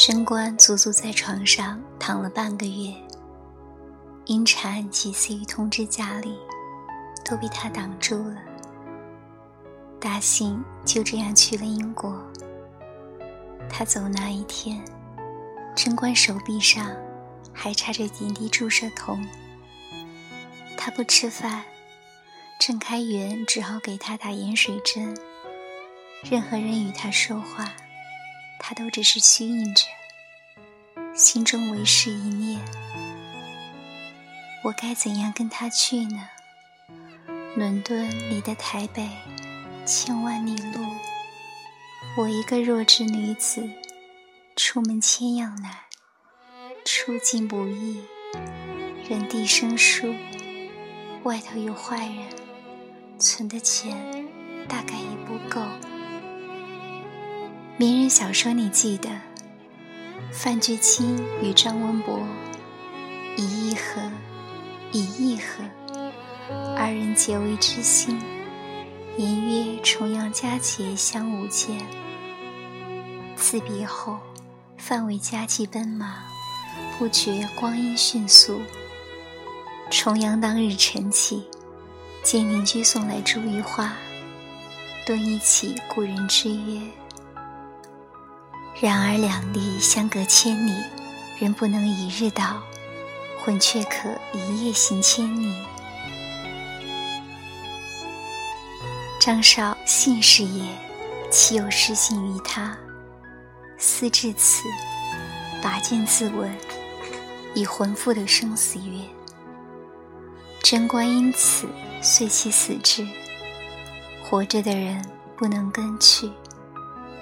贞观足足在床上躺了半个月，因查案几次于通知家里，都被他挡住了。大信就这样去了英国。他走那一天，贞观手臂上还插着点滴注射筒。他不吃饭，郑开元只好给他打盐水针。任何人与他说话，他都只是虚应着，心中唯是一念：我该怎样跟他去呢？伦敦离的台北千万里路，我一个弱智女子，出门千样难，出境不易，人地生疏，外头有坏人，存的钱大概也不够。名人小说，你记得范巨卿与张文博以一亿合，一合，二人结为知心，言曰重阳佳节相舞见。自别后，范为佳绩奔马，不觉光阴迅速。重阳当日晨起，见邻居送来茱萸花，顿忆起故人之约。然而两地相隔千里，人不能一日到，魂却可一夜行千里。张绍信是也，岂有失信于他？思至此，拔剑自刎，以魂赴的生死约。贞观因此遂其死志。活着的人不能跟去，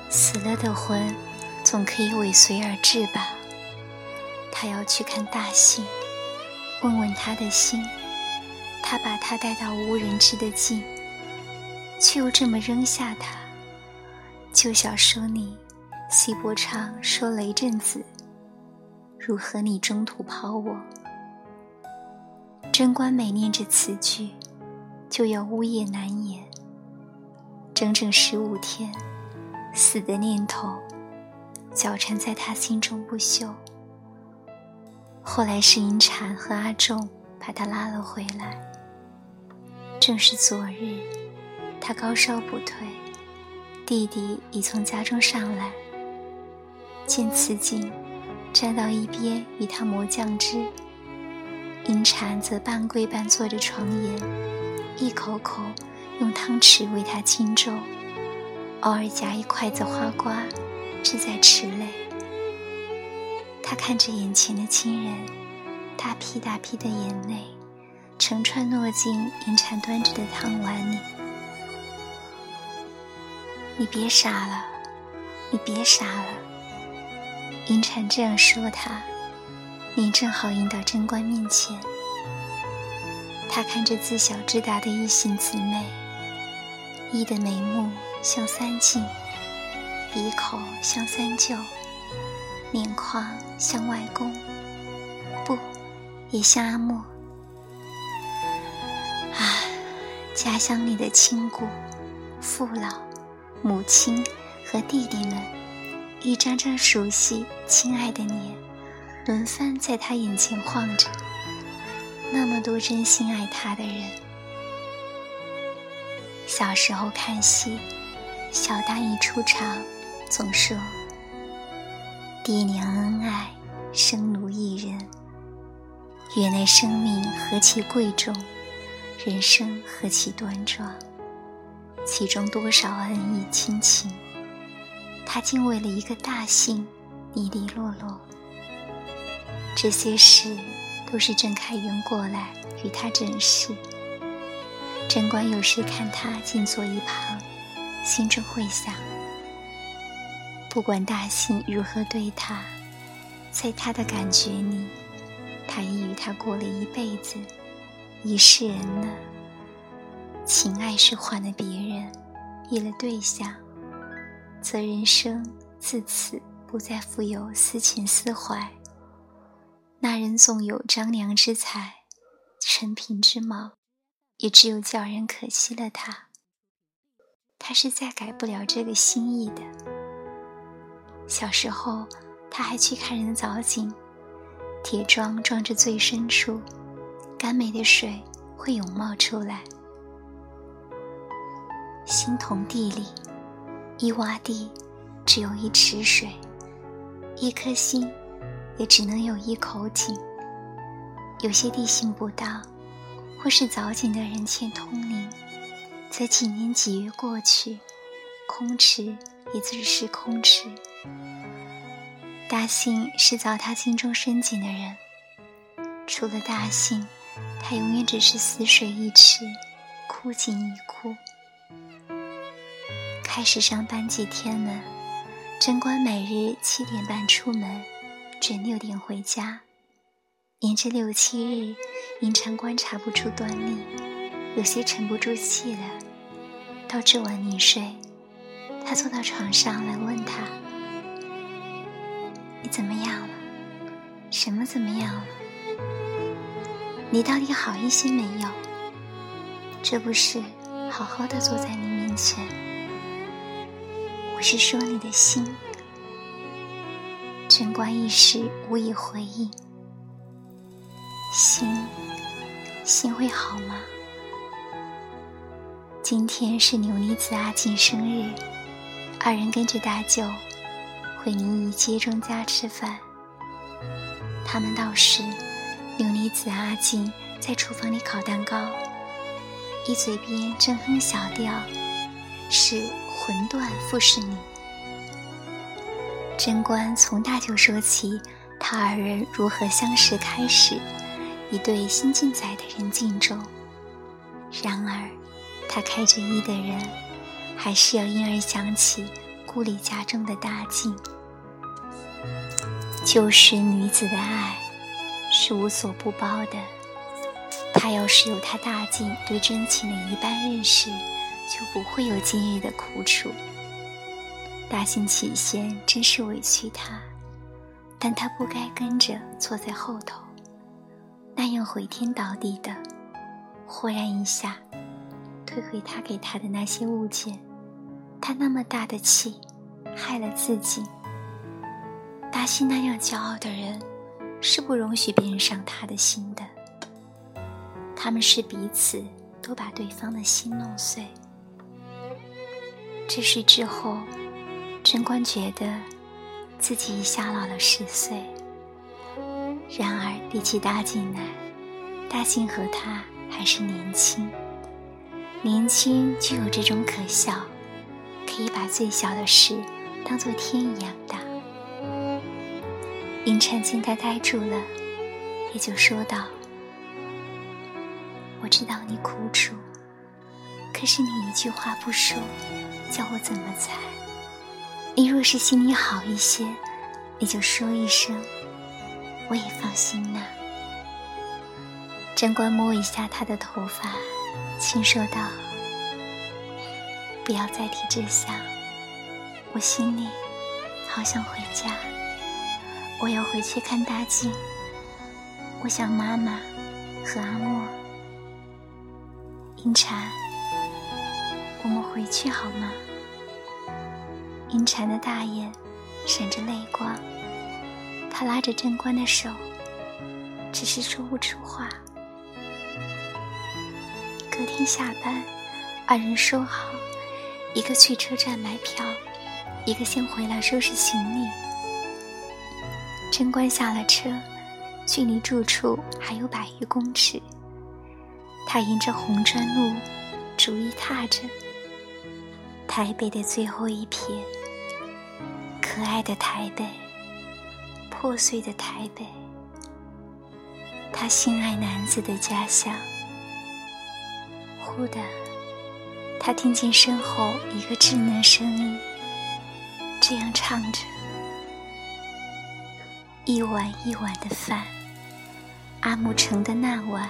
死了的魂。总可以尾随而至吧。他要去看大信，问问他的心。他把他带到无人知的境，却又这么扔下他。就小说里，西伯昌说雷震子：“如何你中途抛我？”贞观每念着此句，就要呜咽难言。整整十五天，死的念头。纠缠在他心中不休。后来是银蝉和阿仲把他拉了回来。正是昨日，他高烧不退，弟弟已从家中上来，见此景，站到一边与他磨酱汁。银蝉则半跪半坐着床沿，一口口用汤匙为他清粥，偶尔夹一筷子花瓜。志在池泪，他看着眼前的亲人，大批大批的眼泪成串落进银蝉端着的汤碗里。你别傻了，你别傻了。银蝉这样说他，你正好引到贞观面前。他看着自小至大的异性姊妹，一的眉目像三镜。鼻口像三舅，面眶像外公，不，也像阿莫。啊，家乡里的亲故、父老、母亲和弟弟们，一张张熟悉、亲爱的脸，轮番在他眼前晃着。那么多真心爱他的人，小时候看戏，小旦一出场。总说：“爹娘恩爱，生奴一人。原来生命何其贵重，人生何其端庄，其中多少恩义亲情，他竟为了一个大姓，离离落落。这些事都是郑开元过来与他诊视。贞观有时看他静坐一旁，心中会想。”不管大信如何对他，在他的感觉里，他已与他过了一辈子，一世人了。情爱是换了别人，易了对象，则人生自此不再富有思情思怀。那人纵有张良之才，陈平之貌，也只有叫人可惜了他。他是再改不了这个心意的。小时候，他还去看人的藻井，铁桩撞至最深处，甘美的水会涌冒出来。心同地里，一洼地只有一池水，一颗心也只能有一口井。有些地形不当，或是凿井的人欠通灵，则几年几月过去，空池也只是空池。大信是凿他心中深井的人，除了大信，他永远只是死水一池，枯井一枯。开始上班几天了，贞观每日七点半出门，准六点回家。连着六七日，银常观察不出端倪，有些沉不住气了。到这晚你睡，他坐到床上来问他：“你怎么样了？什么怎么样了？你到底好一些没有？这不是好好的坐在你面前？我是说你的心。”贞观一时无以回应。心，心会好吗？今天是牛妮子阿静生日，二人跟着大舅回宁姨街中家吃饭。他们到时，牛妮子阿静在厨房里烤蛋糕，一嘴边正哼小调，是魂断复是你。贞观从大舅说起，他二人如何相识开始。一对新进仔的人敬重，然而他开着一的人，还是要因而想起故里家中的大静。旧时女子的爱是无所不包的，他要是有他大静对真情的一半认识，就不会有今日的苦楚。大兴起先真是委屈他，但他不该跟着坐在后头。那样毁天倒地的，忽然一下，退回他给他的那些物件，他那么大的气，害了自己。大西那样骄傲的人，是不容许别人伤他的心的。他们是彼此都把对方的心弄碎。这事之后，贞观觉得自己一下老了十岁。然而，比起大进来，大信和他还是年轻。年轻就有这种可笑，可以把最小的事当做天一样大。银婵见他呆住了，也就说道：“我知道你苦楚，可是你一句话不说，叫我怎么猜？你若是心里好一些，你就说一声。”我也放心呐。贞观摸一下他的头发，轻说道：“不要再提这项，我心里好想回家。我要回去看大静。我想妈妈和阿莫。银蝉，我们回去好吗？”银蝉的大眼闪着泪光。他拉着贞观的手，只是说不出话。隔天下班，二人说好，一个去车站买票，一个先回来收拾行李。贞观下了车，距离住处还有百余公尺。他沿着红砖路，逐一踏着台北的最后一瞥，可爱的台北。破碎的台北，他心爱男子的家乡。忽的，他听见身后一个稚嫩声音，这样唱着：“一碗一碗的饭，阿木盛的那碗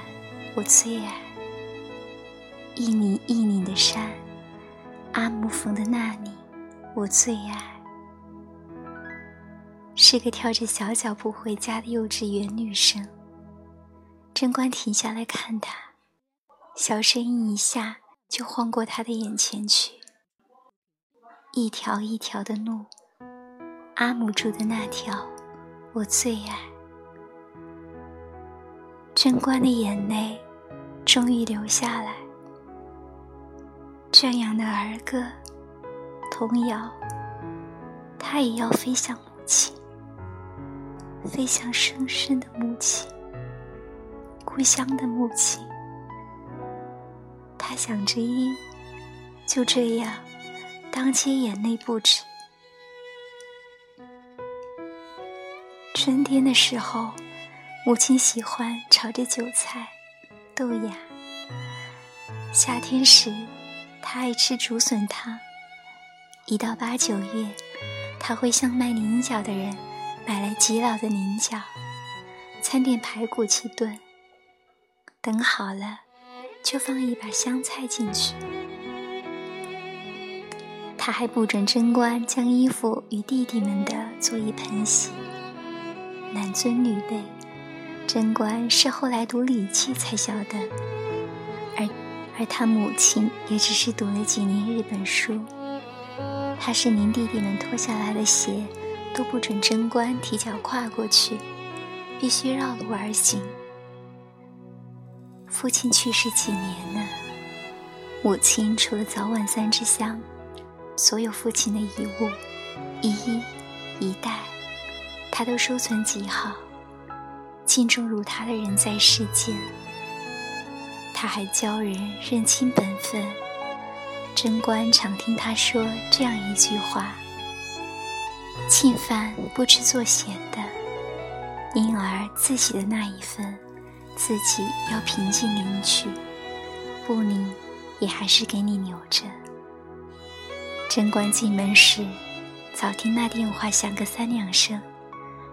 我最爱；一拧一拧的山，阿木缝的那拧我最爱。”是个跳着小脚步回家的幼稚园女生。贞观停下来看她，小声音一下就晃过他的眼前去。一条一条的路，阿母住的那条我最爱。贞观的眼泪终于流下来，圈养的儿歌，童谣，他也要飞向母亲，飞向深深的母亲，故乡的母亲。想着一，就这样，当街眼泪不止。春天的时候，母亲喜欢炒着韭菜、豆芽；夏天时，他爱吃竹笋汤。一到八九月，他会向卖菱角的人买来极老的菱角，掺点排骨去炖。等好了。就放一把香菜进去。他还不准贞观将衣服与弟弟们的做一盆洗。男尊女卑，贞观是后来读《礼记》才晓得，而而他母亲也只是读了几年日本书。他是您弟弟们脱下来的鞋都不准贞观提脚跨过去，必须绕路而行。父亲去世几年了，母亲除了早晚三支香，所有父亲的遗物，一衣一袋，他都收存极好。敬重如他的人在世间，他还教人认清本分。贞观常听他说这样一句话：“庆饭不吃做咸的，因而自己的那一份。”自己要平静领取，不领也还是给你留着。贞观进门时，早听那电话响个三两声，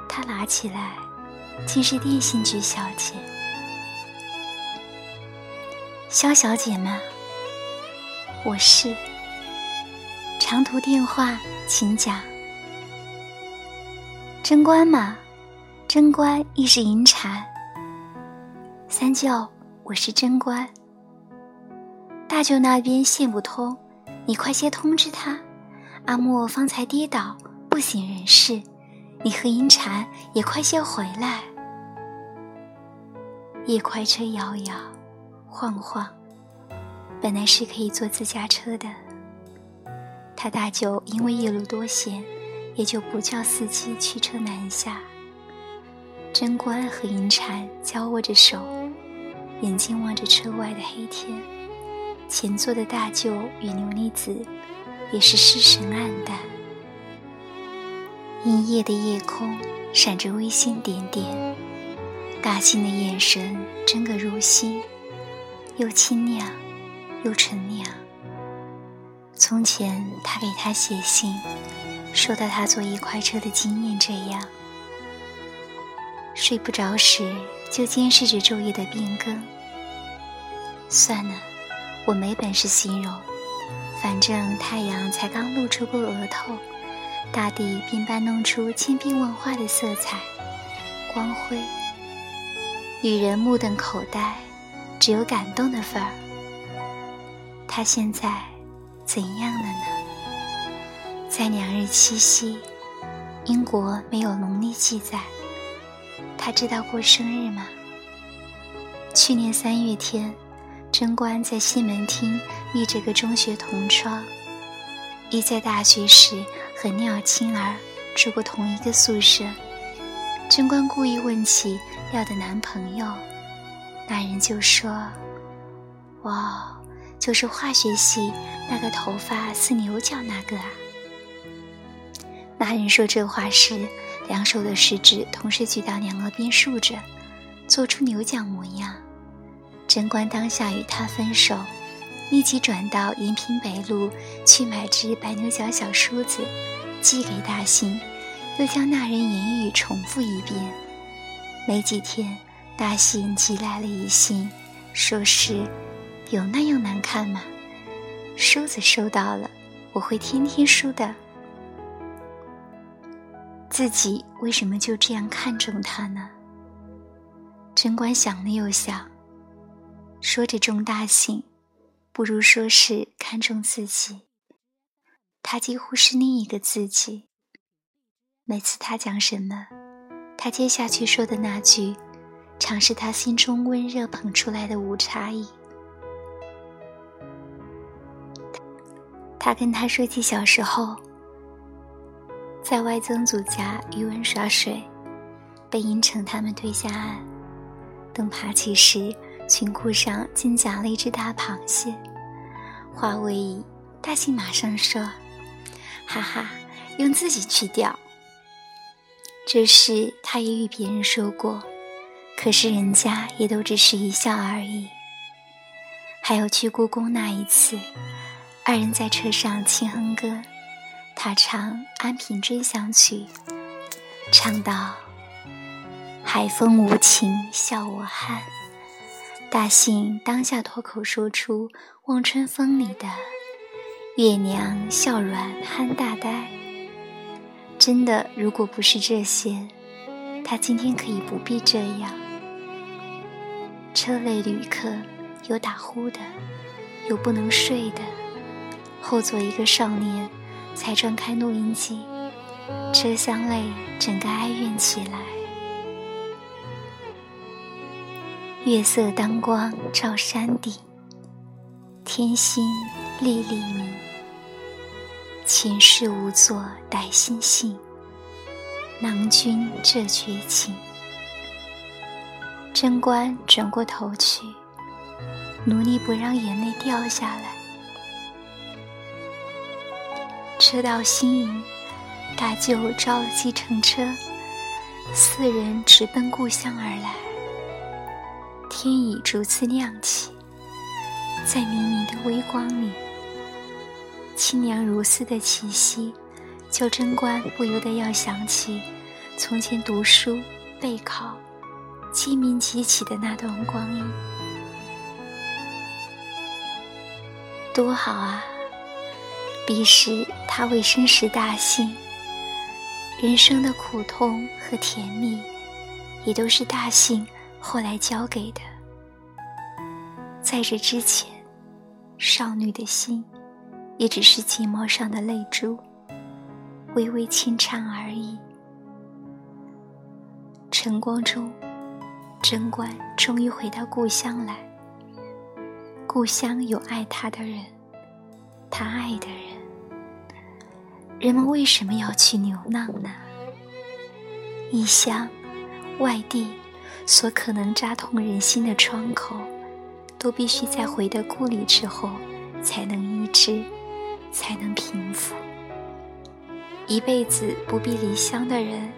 他拿起来，竟是电信局小姐。肖小姐吗？我是。长途电话，请讲。贞观吗？贞观亦是银蝉。三舅，我是贞观。大舅那边线不通，你快些通知他。阿莫方才跌倒，不省人事，你和银蝉也快些回来。夜快车摇摇晃晃，本来是可以坐自家车的。他大舅因为夜路多险，也就不叫司机驱车南下。贞观和银蝉交握着手。眼睛望着车外的黑天，前座的大舅与琉璃子也是失神黯淡。阴夜的夜空闪着微星点点，大信的眼神真个如星，又清亮又纯良。从前他给他写信，说到他坐一快车的经验这样：睡不着时。就监视着昼夜的变更。算了，我没本事形容。反正太阳才刚露出过额头，大地便搬弄出千变万化的色彩、光辉。女人目瞪口呆，只有感动的份儿。他现在怎样了呢？在两日七夕，英国没有农历记载。他知道过生日吗？去年三月天，贞观在西门町遇着个中学同窗，一在大学时和廖青儿住过同一个宿舍。贞观故意问起要的男朋友，那人就说：“哇，就是化学系那个头发似牛角那个啊。”那人说这话时。两手的食指同时举到两额边竖着，做出牛角模样。贞观当下与他分手，立即转到延平北路去买只白牛角小梳子，寄给大信，又将那人言语重复一遍。没几天，大信寄来了一信，说是有那样难看吗？梳子收到了，我会天天梳的。自己为什么就这样看中他呢？贞观想了又想，说着重大幸，不如说是看中自己。他几乎是另一个自己。每次他讲什么，他接下去说的那句，常是他心中温热捧出来的无差异。他跟他说起小时候，在外曾祖家渔文耍水，被阴城他们推下岸，等爬起时，裙裤上竟夹了一只大螃蟹。话未已，大信马上说：“哈哈，用自己去钓。”这事他也与别人说过，可是人家也都只是一笑而已。还有去故宫那一次，二人在车上轻哼歌，他唱《安平追想曲》，唱到“海风无情笑我憨”，大信当下脱口说出《望春风》里的“月娘笑软憨大呆”。真的，如果不是这些，他今天可以不必这样。车内旅客有打呼的，有不能睡的。后座一个少年才转开录音机，车厢内整个哀怨起来。月色当光照山顶，天星粒粒明。前世无作待心性，郎君这绝情。贞观转过头去，努力不让眼泪掉下来。车到新营，大舅招了计程车，四人直奔故乡而来。天已逐次亮起，在明明的微光里。清凉如丝的气息，叫贞观不由得要想起从前读书备考、鸡鸣即起的那段光阴。多好啊！彼时他未生时大幸，人生的苦痛和甜蜜，也都是大幸后来教给的。在这之前，少女的心。也只是睫毛上的泪珠，微微轻颤而已。晨光中，贞观终于回到故乡来。故乡有爱他的人，他爱的人。人们为什么要去流浪呢？异乡、外地，所可能扎痛人心的窗口，都必须在回到故里之后才能医治。才能平复。一辈子不必离乡的人，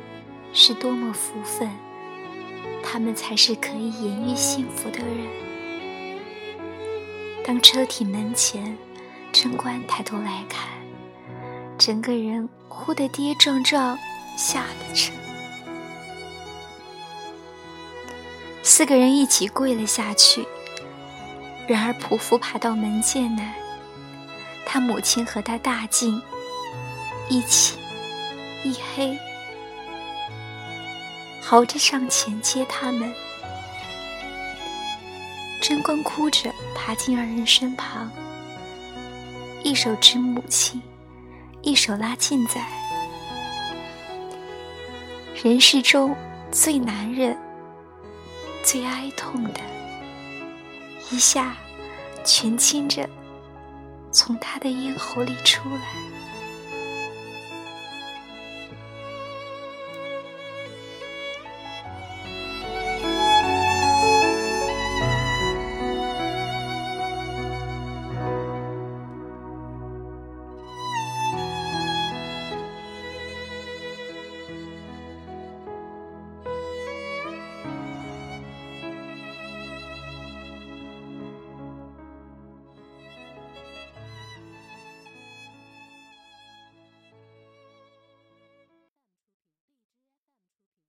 是多么福分！他们才是可以言喻幸福的人。当车停门前，贞观抬头来看，整个人忽的跌撞撞下了车。四个人一起跪了下去。然而仆妇爬到门键来。他母亲和他大静一起一黑，嚎着上前接他们。贞观哭着爬进二人身旁，一手指母亲，一手拉近仔。人世中最难忍、最哀痛的，一下全倾着。从他的咽喉里出来。